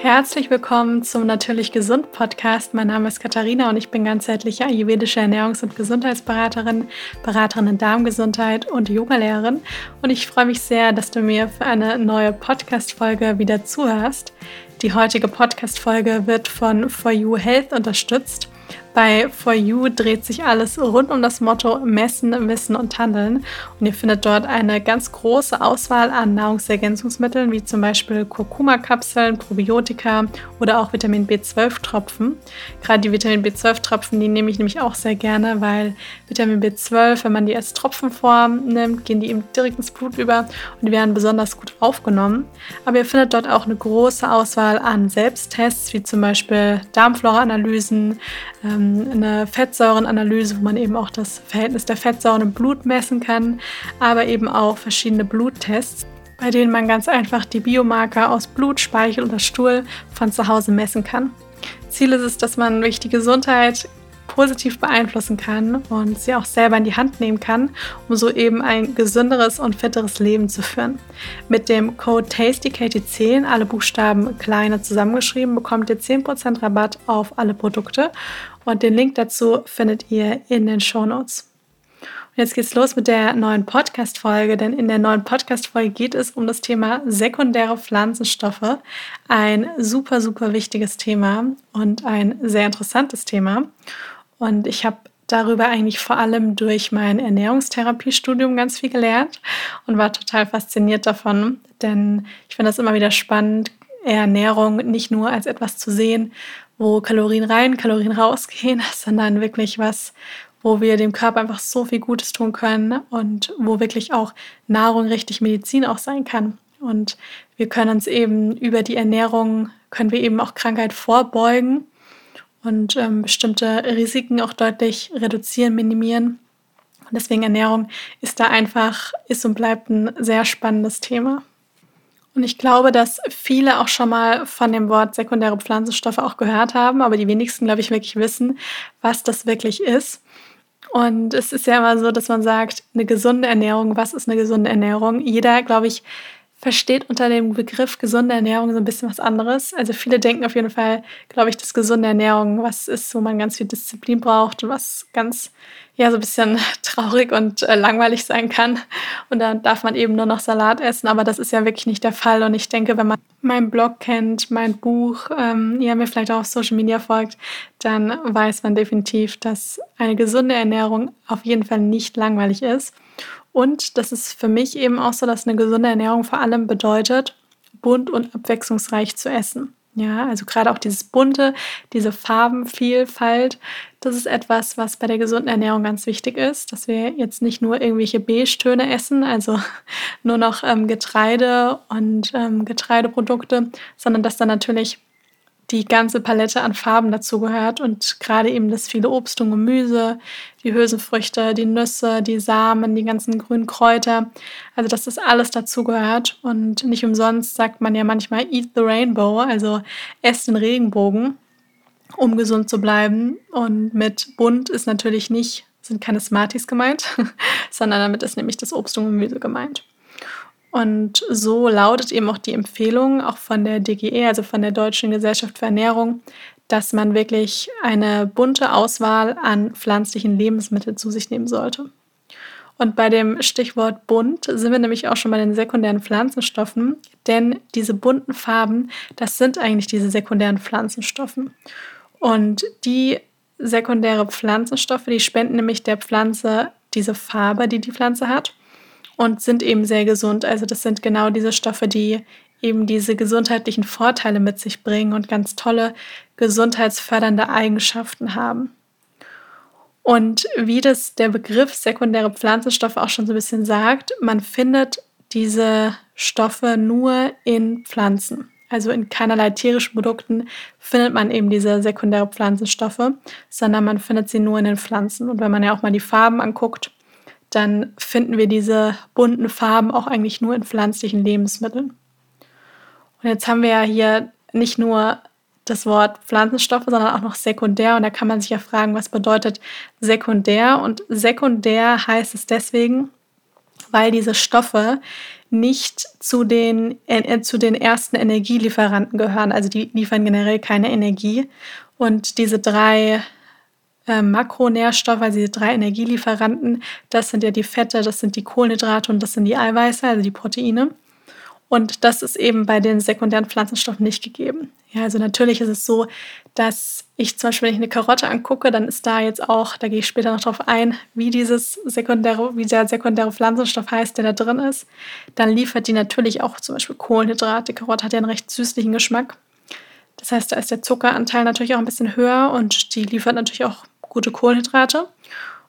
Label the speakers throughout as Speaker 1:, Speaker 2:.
Speaker 1: Herzlich willkommen zum Natürlich Gesund Podcast. Mein Name ist Katharina und ich bin ganzheitliche ayurvedische Ernährungs- und Gesundheitsberaterin, Beraterin in Darmgesundheit und Yogalehrerin. Und ich freue mich sehr, dass du mir für eine neue Podcast-Folge wieder zuhörst. Die heutige Podcast-Folge wird von For You Health unterstützt. Bei For You dreht sich alles rund um das Motto Messen, Wissen und Handeln. Und ihr findet dort eine ganz große Auswahl an Nahrungsergänzungsmitteln, wie zum Beispiel Kurkuma-Kapseln, Probiotika oder auch Vitamin B12-Tropfen. Gerade die Vitamin B12-Tropfen, die nehme ich nämlich auch sehr gerne, weil Vitamin B12, wenn man die als Tropfenform nimmt, gehen die eben direkt ins Blut über und die werden besonders gut aufgenommen. Aber ihr findet dort auch eine große Auswahl an Selbsttests, wie zum Beispiel Darmflora-Analysen, ähm, eine Fettsäurenanalyse, wo man eben auch das Verhältnis der Fettsäuren im Blut messen kann, aber eben auch verschiedene Bluttests, bei denen man ganz einfach die Biomarker aus Blut, Speichel oder Stuhl von zu Hause messen kann. Ziel ist es, dass man durch die Gesundheit positiv beeinflussen kann und sie auch selber in die Hand nehmen kann, um so eben ein gesünderes und fitteres Leben zu führen. Mit dem Code TASTYKTC, alle Buchstaben kleine zusammengeschrieben, bekommt ihr 10% Rabatt auf alle Produkte und den Link dazu findet ihr in den Show Notes. Jetzt geht's los mit der neuen Podcast-Folge, denn in der neuen Podcast-Folge geht es um das Thema sekundäre Pflanzenstoffe. Ein super, super wichtiges Thema und ein sehr interessantes Thema. Und ich habe darüber eigentlich vor allem durch mein Ernährungstherapiestudium ganz viel gelernt und war total fasziniert davon, denn ich finde das immer wieder spannend, Ernährung nicht nur als etwas zu sehen, wo Kalorien rein, Kalorien rausgehen, sondern wirklich was, wo wir dem Körper einfach so viel Gutes tun können und wo wirklich auch Nahrung richtig Medizin auch sein kann. Und wir können uns eben über die Ernährung, können wir eben auch Krankheit vorbeugen und ähm, bestimmte Risiken auch deutlich reduzieren, minimieren. Und deswegen Ernährung ist da einfach, ist und bleibt ein sehr spannendes Thema. Und ich glaube, dass viele auch schon mal von dem Wort sekundäre Pflanzenstoffe auch gehört haben, aber die wenigsten, glaube ich, wirklich wissen, was das wirklich ist. Und es ist ja immer so, dass man sagt, eine gesunde Ernährung, was ist eine gesunde Ernährung? Jeder, glaube ich, versteht unter dem Begriff gesunde Ernährung so ein bisschen was anderes. Also viele denken auf jeden Fall, glaube ich, dass gesunde Ernährung was ist, wo man ganz viel Disziplin braucht und was ganz, ja, so ein bisschen traurig und äh, langweilig sein kann. Und dann darf man eben nur noch Salat essen, aber das ist ja wirklich nicht der Fall. Und ich denke, wenn man meinen Blog kennt, mein Buch, ähm, ja, mir vielleicht auch auf Social Media folgt, dann weiß man definitiv, dass eine gesunde Ernährung auf jeden Fall nicht langweilig ist. Und das ist für mich eben auch so, dass eine gesunde Ernährung vor allem bedeutet, bunt und abwechslungsreich zu essen. Ja, also gerade auch dieses bunte, diese Farbenvielfalt, das ist etwas, was bei der gesunden Ernährung ganz wichtig ist, dass wir jetzt nicht nur irgendwelche Beige-Töne essen, also nur noch ähm, Getreide und ähm, Getreideprodukte, sondern dass dann natürlich die ganze Palette an Farben dazugehört und gerade eben das viele Obst und Gemüse, die Hülsenfrüchte, die Nüsse, die Samen, die ganzen grünen Kräuter, also dass das alles dazugehört und nicht umsonst sagt man ja manchmal Eat the Rainbow, also esst den Regenbogen, um gesund zu bleiben und mit bunt ist natürlich nicht, sind keine Smarties gemeint, sondern damit ist nämlich das Obst und Gemüse gemeint. Und so lautet eben auch die Empfehlung, auch von der DGE, also von der Deutschen Gesellschaft für Ernährung, dass man wirklich eine bunte Auswahl an pflanzlichen Lebensmitteln zu sich nehmen sollte. Und bei dem Stichwort bunt sind wir nämlich auch schon bei den sekundären Pflanzenstoffen, denn diese bunten Farben, das sind eigentlich diese sekundären Pflanzenstoffen. Und die sekundäre Pflanzenstoffe, die spenden nämlich der Pflanze diese Farbe, die die Pflanze hat und sind eben sehr gesund. Also das sind genau diese Stoffe, die eben diese gesundheitlichen Vorteile mit sich bringen und ganz tolle gesundheitsfördernde Eigenschaften haben. Und wie das der Begriff sekundäre Pflanzenstoffe auch schon so ein bisschen sagt, man findet diese Stoffe nur in Pflanzen. Also in keinerlei tierischen Produkten findet man eben diese sekundäre Pflanzenstoffe, sondern man findet sie nur in den Pflanzen. Und wenn man ja auch mal die Farben anguckt, dann finden wir diese bunten Farben auch eigentlich nur in pflanzlichen Lebensmitteln. Und jetzt haben wir ja hier nicht nur das Wort Pflanzenstoffe, sondern auch noch sekundär. Und da kann man sich ja fragen, was bedeutet sekundär? Und sekundär heißt es deswegen, weil diese Stoffe nicht zu den, äh, zu den ersten Energielieferanten gehören. Also die liefern generell keine Energie. Und diese drei äh, Makronährstoffe, also diese drei Energielieferanten, das sind ja die Fette, das sind die Kohlenhydrate und das sind die Eiweiße, also die Proteine. Und das ist eben bei den sekundären Pflanzenstoffen nicht gegeben. Ja, also natürlich ist es so, dass ich zum Beispiel, wenn ich eine Karotte angucke, dann ist da jetzt auch, da gehe ich später noch drauf ein, wie dieses sekundäre, wie der sekundäre Pflanzenstoff heißt, der da drin ist. Dann liefert die natürlich auch zum Beispiel Kohlenhydrate. Die Karotte hat ja einen recht süßlichen Geschmack. Das heißt, da ist der Zuckeranteil natürlich auch ein bisschen höher und die liefert natürlich auch gute Kohlenhydrate.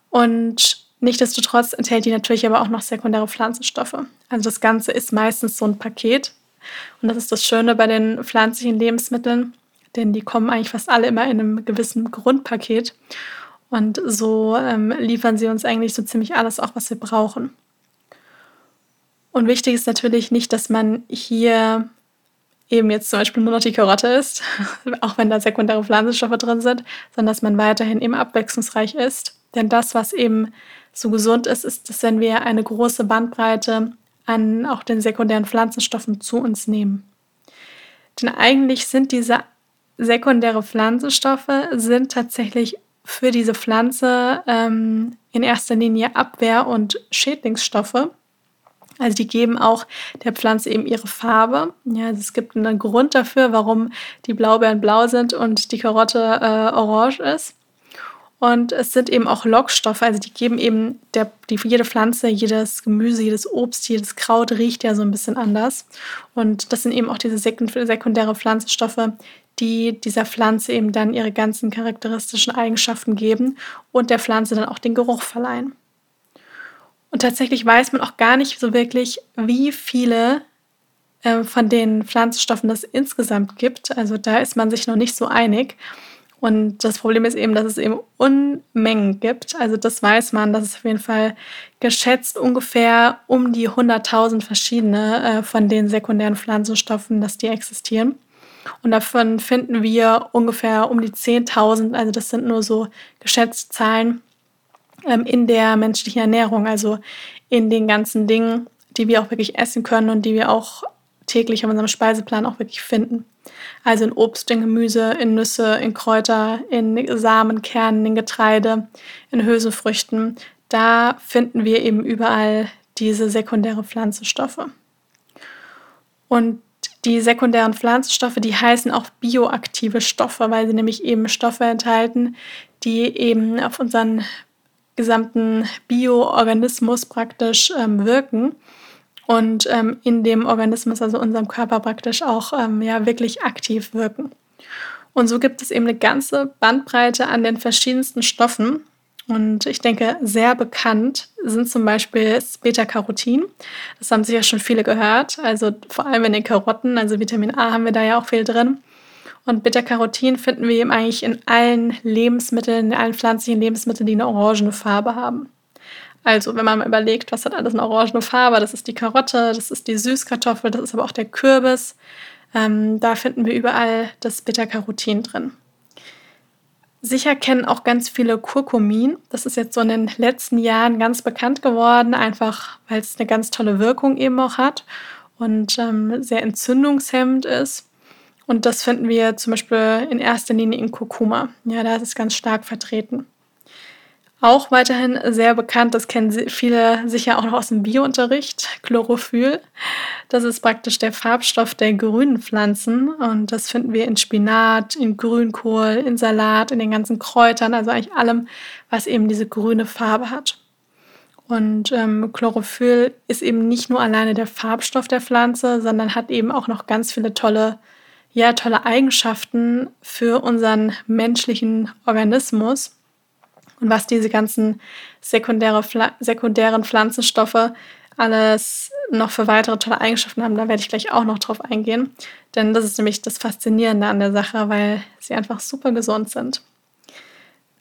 Speaker 1: Und nichtsdestotrotz enthält die natürlich aber auch noch sekundäre Pflanzenstoffe. Also das Ganze ist meistens so ein Paket. Und das ist das Schöne bei den pflanzlichen Lebensmitteln, denn die kommen eigentlich fast alle immer in einem gewissen Grundpaket. Und so ähm, liefern sie uns eigentlich so ziemlich alles auch, was wir brauchen. Und wichtig ist natürlich nicht, dass man hier eben jetzt zum Beispiel nur noch die Karotte isst, auch wenn da sekundäre Pflanzenstoffe drin sind, sondern dass man weiterhin eben abwechslungsreich isst. Denn das, was eben so gesund ist, ist, dass wenn wir eine große Bandbreite an auch den sekundären Pflanzenstoffen zu uns nehmen. Denn eigentlich sind diese sekundäre Pflanzenstoffe sind tatsächlich für diese Pflanze ähm, in erster Linie Abwehr- und Schädlingsstoffe. Also die geben auch der Pflanze eben ihre Farbe. Ja, also es gibt einen Grund dafür, warum die Blaubeeren blau sind und die Karotte äh, orange ist. Und es sind eben auch Lockstoffe, also die geben eben der, die, jede Pflanze, jedes Gemüse, jedes Obst, jedes Kraut riecht ja so ein bisschen anders. Und das sind eben auch diese sekundäre Pflanzenstoffe, die dieser Pflanze eben dann ihre ganzen charakteristischen Eigenschaften geben und der Pflanze dann auch den Geruch verleihen. Und tatsächlich weiß man auch gar nicht so wirklich, wie viele äh, von den Pflanzenstoffen es insgesamt gibt. Also da ist man sich noch nicht so einig. Und das Problem ist eben, dass es eben Unmengen gibt. Also das weiß man, dass es auf jeden Fall geschätzt ungefähr um die 100.000 verschiedene äh, von den sekundären Pflanzenstoffen, dass die existieren. Und davon finden wir ungefähr um die 10.000, also das sind nur so geschätzte Zahlen, ähm, in der menschlichen Ernährung, also in den ganzen Dingen, die wir auch wirklich essen können und die wir auch täglich auf unserem Speiseplan auch wirklich finden. Also in Obst, in Gemüse, in Nüsse, in Kräuter, in Samen, Kernen, in Getreide, in Hülsenfrüchten. Da finden wir eben überall diese sekundäre Pflanzenstoffe. Und die sekundären Pflanzenstoffe, die heißen auch bioaktive Stoffe, weil sie nämlich eben Stoffe enthalten, die eben auf unseren gesamten Bioorganismus praktisch ähm, wirken und ähm, in dem Organismus, also unserem Körper praktisch auch ähm, ja, wirklich aktiv wirken. Und so gibt es eben eine ganze Bandbreite an den verschiedensten Stoffen. Und ich denke, sehr bekannt sind zum Beispiel das Beta-Carotin. Das haben sicher schon viele gehört. Also vor allem in den Karotten, also Vitamin A haben wir da ja auch viel drin. Und Beta-Carotin finden wir eben eigentlich in allen Lebensmitteln, in allen pflanzlichen Lebensmitteln, die eine orangene Farbe haben. Also, wenn man mal überlegt, was hat alles eine orangene Farbe, das ist die Karotte, das ist die Süßkartoffel, das ist aber auch der Kürbis. Ähm, da finden wir überall das Beta-Carotin drin. Sicher kennen auch ganz viele Kurkumin. Das ist jetzt so in den letzten Jahren ganz bekannt geworden, einfach weil es eine ganz tolle Wirkung eben auch hat und ähm, sehr entzündungshemmend ist. Und das finden wir zum Beispiel in erster Linie in Kurkuma. Ja, da ist es ganz stark vertreten. Auch weiterhin sehr bekannt, das kennen viele sicher auch noch aus dem Biounterricht, Chlorophyll. Das ist praktisch der Farbstoff der grünen Pflanzen und das finden wir in Spinat, in Grünkohl, in Salat, in den ganzen Kräutern, also eigentlich allem, was eben diese grüne Farbe hat. Und ähm, Chlorophyll ist eben nicht nur alleine der Farbstoff der Pflanze, sondern hat eben auch noch ganz viele tolle ja, tolle Eigenschaften für unseren menschlichen Organismus. Und was diese ganzen sekundäre, sekundären Pflanzenstoffe alles noch für weitere tolle Eigenschaften haben, da werde ich gleich auch noch drauf eingehen. Denn das ist nämlich das Faszinierende an der Sache, weil sie einfach super gesund sind.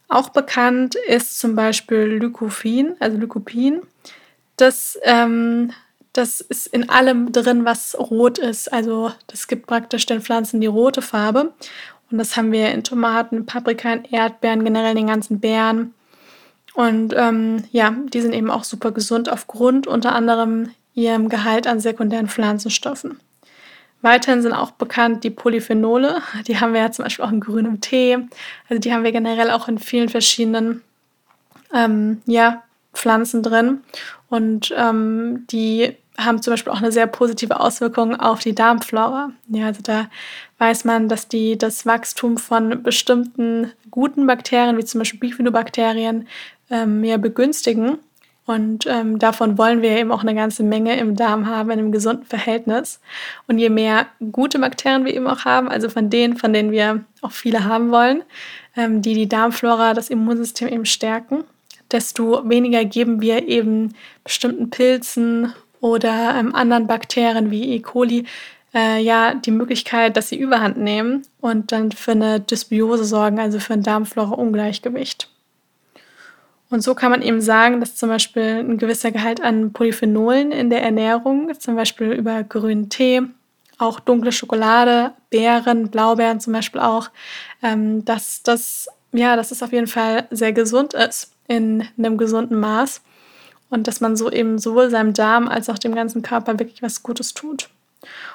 Speaker 1: Auch bekannt ist zum Beispiel Lycopin, also Lycopin. Das ähm, das ist in allem drin, was rot ist. Also das gibt praktisch den Pflanzen die rote Farbe. Und das haben wir in Tomaten, Paprika, in Erdbeeren, generell in den ganzen Beeren. Und ähm, ja, die sind eben auch super gesund aufgrund unter anderem ihrem Gehalt an sekundären Pflanzenstoffen. Weiterhin sind auch bekannt die Polyphenole. Die haben wir ja zum Beispiel auch in grünem Tee. Also die haben wir generell auch in vielen verschiedenen ähm, ja, Pflanzen drin. Und ähm, die haben zum Beispiel auch eine sehr positive Auswirkung auf die Darmflora. Ja, also da weiß man, dass die das Wachstum von bestimmten guten Bakterien, wie zum Beispiel Bifidobakterien, ähm, mehr begünstigen. Und ähm, davon wollen wir eben auch eine ganze Menge im Darm haben, in einem gesunden Verhältnis. Und je mehr gute Bakterien wir eben auch haben, also von denen, von denen wir auch viele haben wollen, ähm, die die Darmflora, das Immunsystem eben stärken, desto weniger geben wir eben bestimmten Pilzen oder ähm, anderen Bakterien wie E. coli äh, ja die Möglichkeit, dass sie Überhand nehmen und dann für eine Dysbiose sorgen, also für ein Darmflora-Ungleichgewicht. Und so kann man eben sagen, dass zum Beispiel ein gewisser Gehalt an Polyphenolen in der Ernährung, zum Beispiel über grünen Tee, auch dunkle Schokolade, Beeren, Blaubeeren zum Beispiel auch, ähm, dass das ja, dass es auf jeden Fall sehr gesund ist in einem gesunden Maß und dass man so eben sowohl seinem Darm als auch dem ganzen Körper wirklich was Gutes tut.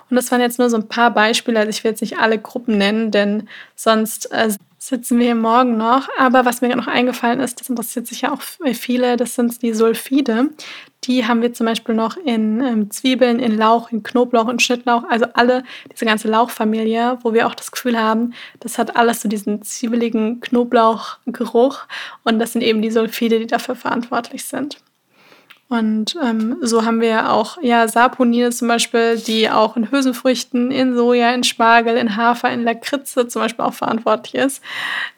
Speaker 1: Und das waren jetzt nur so ein paar Beispiele. Also ich will jetzt nicht alle Gruppen nennen, denn sonst äh, sitzen wir hier morgen noch. Aber was mir noch eingefallen ist, das interessiert sich ja auch viele, das sind die Sulfide. Die haben wir zum Beispiel noch in ähm, Zwiebeln, in Lauch, in Knoblauch, in Schnittlauch, also alle, diese ganze Lauchfamilie, wo wir auch das Gefühl haben, das hat alles so diesen zwiebeligen Knoblauchgeruch. Und das sind eben die Sulfide, die dafür verantwortlich sind. Und ähm, so haben wir auch ja, Saponine zum Beispiel, die auch in Hülsenfrüchten, in Soja, in Spargel, in Hafer, in Lakritze zum Beispiel auch verantwortlich ist,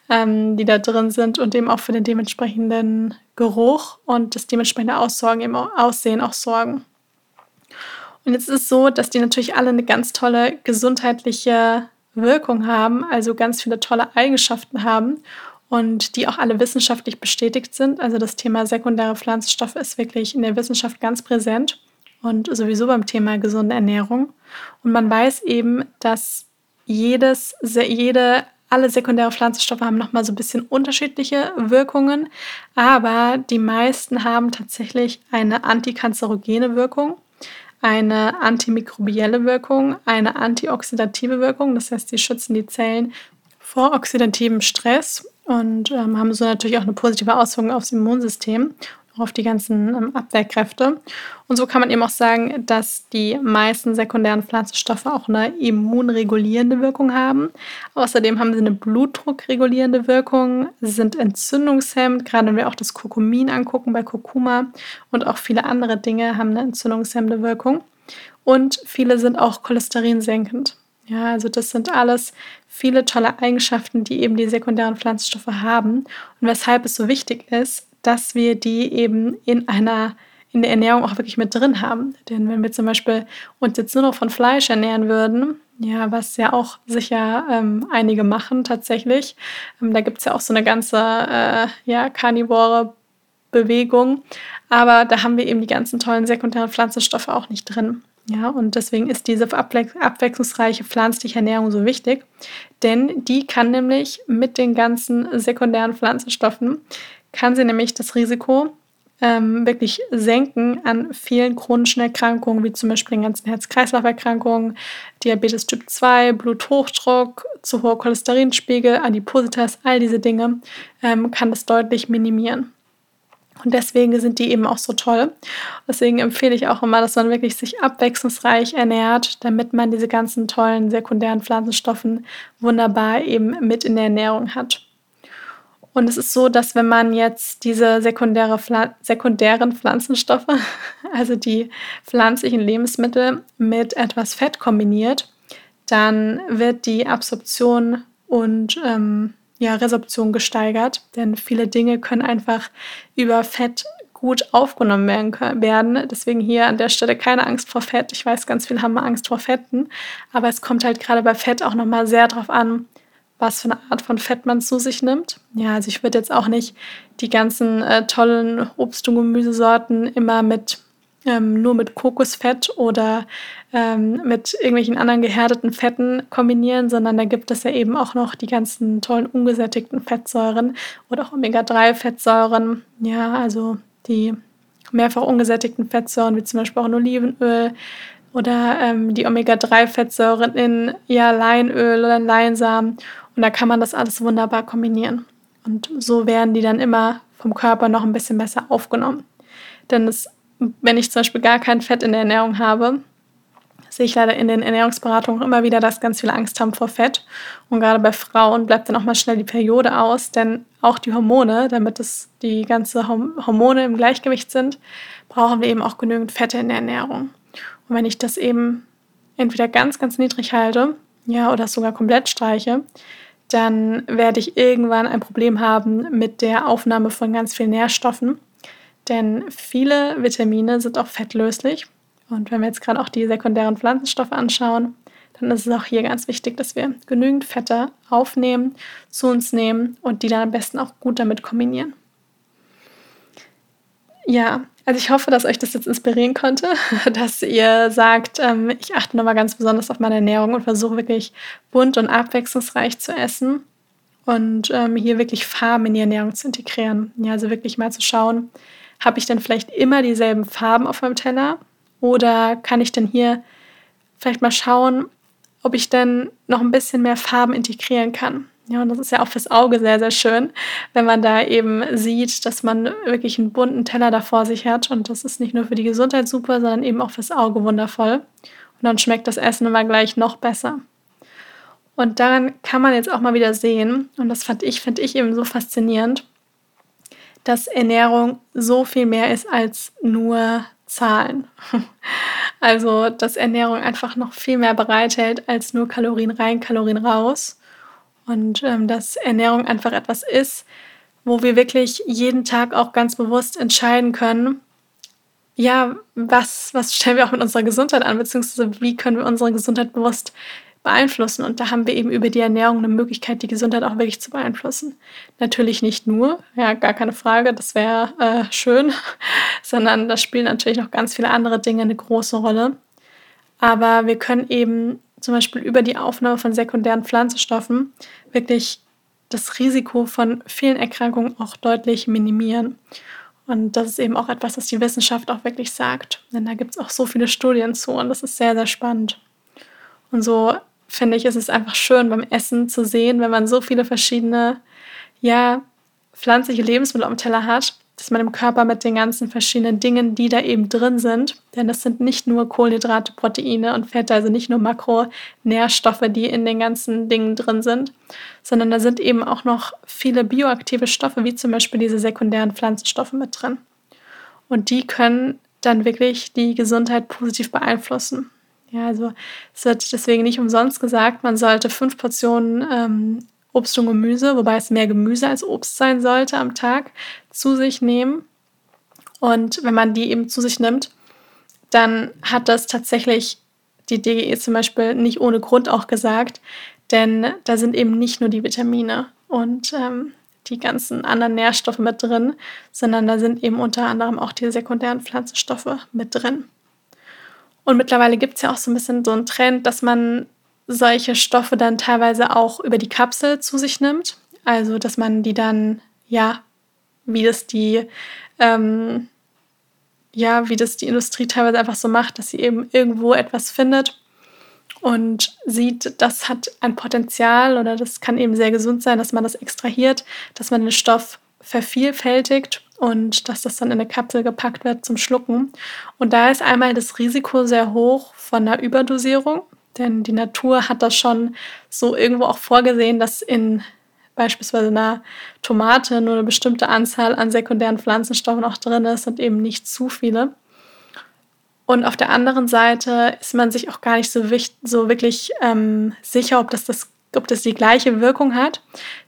Speaker 1: ähm, die da drin sind und eben auch für den dementsprechenden Geruch und das dementsprechende Aussorgen, eben Aussehen auch sorgen. Und jetzt ist es so, dass die natürlich alle eine ganz tolle gesundheitliche Wirkung haben, also ganz viele tolle Eigenschaften haben und die auch alle wissenschaftlich bestätigt sind. Also das Thema sekundäre Pflanzenstoffe ist wirklich in der Wissenschaft ganz präsent und sowieso beim Thema gesunde Ernährung. Und man weiß eben, dass jedes, jede, alle sekundäre Pflanzenstoffe haben nochmal so ein bisschen unterschiedliche Wirkungen, aber die meisten haben tatsächlich eine antikanzerogene Wirkung eine antimikrobielle Wirkung, eine antioxidative Wirkung, das heißt, sie schützen die Zellen vor oxidativem Stress und ähm, haben so natürlich auch eine positive Auswirkung aufs Immunsystem, auf die ganzen ähm, Abwehrkräfte. Und so kann man eben auch sagen, dass die meisten sekundären Pflanzenstoffe auch eine immunregulierende Wirkung haben. Außerdem haben sie eine blutdruckregulierende Wirkung, sie sind entzündungshemmend, gerade wenn wir auch das Kurkumin angucken bei Kurkuma und auch viele andere Dinge haben eine entzündungshemmende Wirkung. Und viele sind auch cholesterinsenkend. Ja, also das sind alles viele tolle Eigenschaften, die eben die sekundären Pflanzenstoffe haben und weshalb es so wichtig ist, dass wir die eben in einer in der Ernährung auch wirklich mit drin haben. Denn wenn wir zum Beispiel uns jetzt nur noch von Fleisch ernähren würden, ja, was ja auch sicher ähm, einige machen tatsächlich, ähm, da gibt es ja auch so eine ganze äh, ja, karnivore Bewegung, aber da haben wir eben die ganzen tollen sekundären Pflanzenstoffe auch nicht drin. Ja, und deswegen ist diese abwechslungsreiche pflanzliche Ernährung so wichtig, denn die kann nämlich mit den ganzen sekundären Pflanzenstoffen, kann sie nämlich das Risiko ähm, wirklich senken an vielen chronischen Erkrankungen, wie zum Beispiel den ganzen Herz-Kreislauf-Erkrankungen, Diabetes Typ 2, Bluthochdruck, zu hoher Cholesterinspiegel, Adipositas, all diese Dinge ähm, kann das deutlich minimieren. Und deswegen sind die eben auch so toll. Deswegen empfehle ich auch immer, dass man wirklich sich abwechslungsreich ernährt, damit man diese ganzen tollen sekundären Pflanzenstoffen wunderbar eben mit in der Ernährung hat. Und es ist so, dass wenn man jetzt diese sekundäre Pfla sekundären Pflanzenstoffe, also die pflanzlichen Lebensmittel, mit etwas Fett kombiniert, dann wird die Absorption und ähm, ja, Resorption gesteigert, denn viele Dinge können einfach über Fett gut aufgenommen werden. Deswegen hier an der Stelle keine Angst vor Fett. Ich weiß, ganz viele haben Angst vor Fetten, aber es kommt halt gerade bei Fett auch nochmal sehr darauf an, was für eine Art von Fett man zu sich nimmt. Ja, also ich würde jetzt auch nicht die ganzen äh, tollen Obst- und Gemüsesorten immer mit ähm, nur mit Kokosfett oder ähm, mit irgendwelchen anderen gehärteten Fetten kombinieren, sondern da gibt es ja eben auch noch die ganzen tollen ungesättigten Fettsäuren oder auch Omega-3-Fettsäuren. Ja, also die mehrfach ungesättigten Fettsäuren, wie zum Beispiel auch in Olivenöl oder ähm, die Omega-3-Fettsäuren in ja, Leinöl oder in Leinsamen. Und da kann man das alles wunderbar kombinieren. Und so werden die dann immer vom Körper noch ein bisschen besser aufgenommen. Denn es, wenn ich zum Beispiel gar kein Fett in der Ernährung habe, sehe ich leider in den Ernährungsberatungen immer wieder, dass ganz viele Angst haben vor Fett. Und gerade bei Frauen bleibt dann auch mal schnell die Periode aus, denn auch die Hormone, damit es die ganze Hormone im Gleichgewicht sind, brauchen wir eben auch genügend Fette in der Ernährung. Und wenn ich das eben entweder ganz, ganz niedrig halte, ja, oder sogar komplett streiche, dann werde ich irgendwann ein Problem haben mit der Aufnahme von ganz vielen Nährstoffen. Denn viele Vitamine sind auch fettlöslich. Und wenn wir jetzt gerade auch die sekundären Pflanzenstoffe anschauen, dann ist es auch hier ganz wichtig, dass wir genügend Fette aufnehmen, zu uns nehmen und die dann am besten auch gut damit kombinieren. Ja, also ich hoffe, dass euch das jetzt inspirieren konnte, dass ihr sagt, ähm, ich achte nochmal ganz besonders auf meine Ernährung und versuche wirklich bunt und abwechslungsreich zu essen und ähm, hier wirklich Farben in die Ernährung zu integrieren. Ja, also wirklich mal zu schauen, habe ich denn vielleicht immer dieselben Farben auf meinem Teller oder kann ich denn hier vielleicht mal schauen, ob ich denn noch ein bisschen mehr Farben integrieren kann? Ja, und das ist ja auch fürs Auge sehr, sehr schön, wenn man da eben sieht, dass man wirklich einen bunten Teller da vor sich hat. Und das ist nicht nur für die Gesundheit super, sondern eben auch fürs Auge wundervoll. Und dann schmeckt das Essen immer gleich noch besser. Und daran kann man jetzt auch mal wieder sehen, und das fand ich, finde ich eben so faszinierend, dass Ernährung so viel mehr ist als nur Zahlen. Also, dass Ernährung einfach noch viel mehr bereithält als nur Kalorien rein, Kalorien raus. Und ähm, dass Ernährung einfach etwas ist, wo wir wirklich jeden Tag auch ganz bewusst entscheiden können, ja, was, was stellen wir auch mit unserer Gesundheit an, beziehungsweise wie können wir unsere Gesundheit bewusst beeinflussen. Und da haben wir eben über die Ernährung eine Möglichkeit, die Gesundheit auch wirklich zu beeinflussen. Natürlich nicht nur, ja, gar keine Frage, das wäre äh, schön, sondern da spielen natürlich noch ganz viele andere Dinge eine große Rolle. Aber wir können eben zum Beispiel über die Aufnahme von sekundären Pflanzenstoffen wirklich das Risiko von vielen Erkrankungen auch deutlich minimieren. Und das ist eben auch etwas, was die Wissenschaft auch wirklich sagt. Denn da gibt es auch so viele Studien zu und das ist sehr, sehr spannend. Und so finde ich, ist es einfach schön beim Essen zu sehen, wenn man so viele verschiedene, ja, pflanzliche Lebensmittel am Teller hat, dass man im Körper mit den ganzen verschiedenen Dingen, die da eben drin sind, denn das sind nicht nur Kohlenhydrate, Proteine und Fette, also nicht nur Makronährstoffe, die in den ganzen Dingen drin sind, sondern da sind eben auch noch viele bioaktive Stoffe, wie zum Beispiel diese sekundären Pflanzenstoffe mit drin. Und die können dann wirklich die Gesundheit positiv beeinflussen. Ja, also es wird deswegen nicht umsonst gesagt, man sollte fünf Portionen ähm, Obst und Gemüse, wobei es mehr Gemüse als Obst sein sollte am Tag, zu sich nehmen. Und wenn man die eben zu sich nimmt, dann hat das tatsächlich die DGE zum Beispiel nicht ohne Grund auch gesagt, denn da sind eben nicht nur die Vitamine und ähm, die ganzen anderen Nährstoffe mit drin, sondern da sind eben unter anderem auch die sekundären Pflanzenstoffe mit drin. Und mittlerweile gibt es ja auch so ein bisschen so einen Trend, dass man solche Stoffe dann teilweise auch über die Kapsel zu sich nimmt. Also, dass man die dann, ja, wie das die, ähm, ja, wie das die Industrie teilweise einfach so macht, dass sie eben irgendwo etwas findet und sieht, das hat ein Potenzial oder das kann eben sehr gesund sein, dass man das extrahiert, dass man den Stoff vervielfältigt und dass das dann in eine Kapsel gepackt wird zum Schlucken. Und da ist einmal das Risiko sehr hoch von einer Überdosierung. Denn die Natur hat das schon so irgendwo auch vorgesehen, dass in beispielsweise einer Tomate nur eine bestimmte Anzahl an sekundären Pflanzenstoffen auch drin ist und eben nicht zu viele. Und auf der anderen Seite ist man sich auch gar nicht so, so wirklich ähm, sicher, ob das, das, ob das die gleiche Wirkung hat.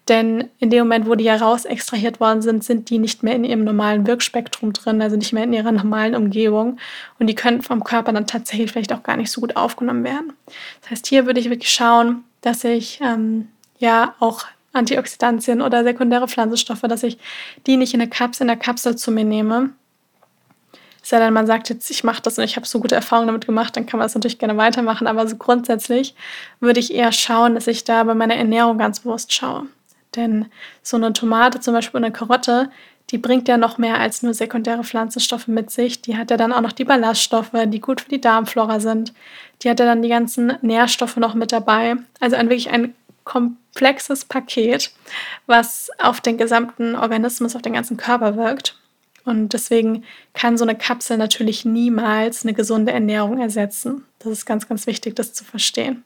Speaker 1: Denn in dem Moment, wo die heraus extrahiert worden sind, sind die nicht mehr in ihrem normalen Wirkspektrum drin, also nicht mehr in ihrer normalen Umgebung. Und die können vom Körper dann tatsächlich vielleicht auch gar nicht so gut aufgenommen werden. Das heißt, hier würde ich wirklich schauen, dass ich ähm, ja auch Antioxidantien oder sekundäre Pflanzenstoffe, dass ich die nicht in der Kapsel, in der Kapsel zu mir nehme. Sei denn, man sagt jetzt, ich mache das und ich habe so gute Erfahrungen damit gemacht, dann kann man das natürlich gerne weitermachen. Aber so grundsätzlich würde ich eher schauen, dass ich da bei meiner Ernährung ganz bewusst schaue. Denn so eine Tomate zum Beispiel, eine Karotte, die bringt ja noch mehr als nur sekundäre Pflanzenstoffe mit sich. Die hat ja dann auch noch die Ballaststoffe, die gut für die Darmflora sind. Die hat ja dann die ganzen Nährstoffe noch mit dabei. Also ein wirklich ein komplexes Paket, was auf den gesamten Organismus, auf den ganzen Körper wirkt. Und deswegen kann so eine Kapsel natürlich niemals eine gesunde Ernährung ersetzen. Das ist ganz, ganz wichtig, das zu verstehen.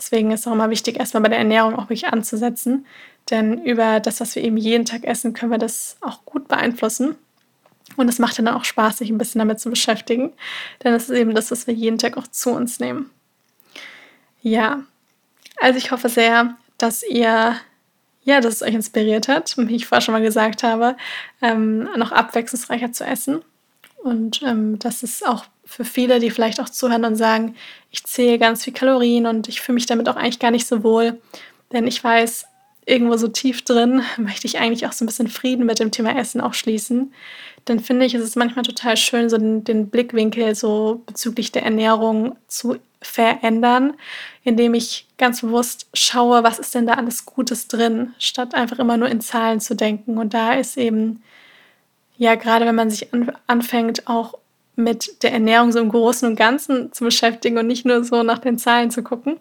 Speaker 1: Deswegen ist es auch immer wichtig, erstmal bei der Ernährung auch wirklich anzusetzen. Denn über das, was wir eben jeden Tag essen, können wir das auch gut beeinflussen. Und es macht dann auch Spaß, sich ein bisschen damit zu beschäftigen. Denn es ist eben das, was wir jeden Tag auch zu uns nehmen. Ja, also ich hoffe sehr, dass ihr, ja, dass es euch inspiriert hat, wie ich vorher schon mal gesagt habe, ähm, noch abwechslungsreicher zu essen. Und ähm, dass es auch für viele, die vielleicht auch zuhören und sagen, ich zähle ganz viel Kalorien und ich fühle mich damit auch eigentlich gar nicht so wohl. Denn ich weiß, irgendwo so tief drin möchte ich eigentlich auch so ein bisschen Frieden mit dem Thema Essen auch schließen. Dann finde ich, ist es manchmal total schön, so den, den Blickwinkel so bezüglich der Ernährung zu verändern, indem ich ganz bewusst schaue, was ist denn da alles Gutes drin, statt einfach immer nur in Zahlen zu denken. Und da ist eben, ja, gerade wenn man sich anfängt, auch mit der Ernährung so im Großen und Ganzen zu beschäftigen und nicht nur so nach den Zahlen zu gucken,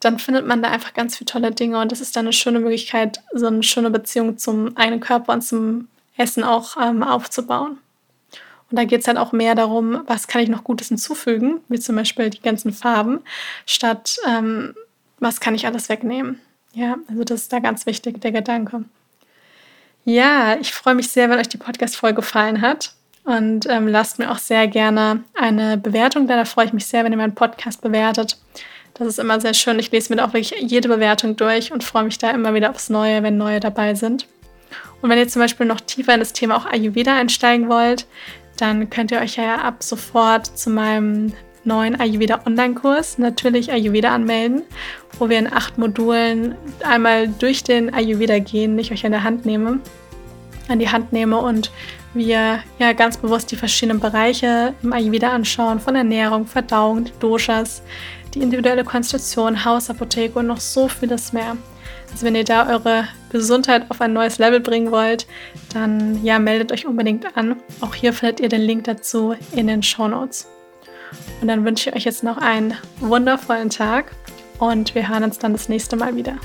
Speaker 1: dann findet man da einfach ganz viele tolle Dinge und das ist dann eine schöne Möglichkeit, so eine schöne Beziehung zum eigenen Körper und zum Essen auch ähm, aufzubauen. Und da geht es dann auch mehr darum, was kann ich noch Gutes hinzufügen, wie zum Beispiel die ganzen Farben, statt ähm, was kann ich alles wegnehmen. Ja, also das ist da ganz wichtig, der Gedanke. Ja, ich freue mich sehr, wenn euch die Podcast-Folge gefallen hat. Und ähm, lasst mir auch sehr gerne eine Bewertung da. Da freue ich mich sehr, wenn ihr meinen Podcast bewertet. Das ist immer sehr schön. Ich lese mir da auch wirklich jede Bewertung durch und freue mich da immer wieder aufs Neue, wenn neue dabei sind. Und wenn ihr zum Beispiel noch tiefer in das Thema auch Ayurveda einsteigen wollt, dann könnt ihr euch ja ab sofort zu meinem neuen Ayurveda Online-Kurs, natürlich Ayurveda anmelden, wo wir in acht Modulen einmal durch den Ayurveda gehen, ich euch an der Hand nehme, an die Hand nehme und wir ja ganz bewusst die verschiedenen Bereiche im Ayurveda anschauen, von Ernährung, Verdauung, Doshas, die individuelle Konstitution, Hausapotheke und noch so vieles mehr. Also wenn ihr da eure Gesundheit auf ein neues Level bringen wollt, dann ja, meldet euch unbedingt an. Auch hier findet ihr den Link dazu in den Show Notes. Und dann wünsche ich euch jetzt noch einen wundervollen Tag und wir hören uns dann das nächste Mal wieder.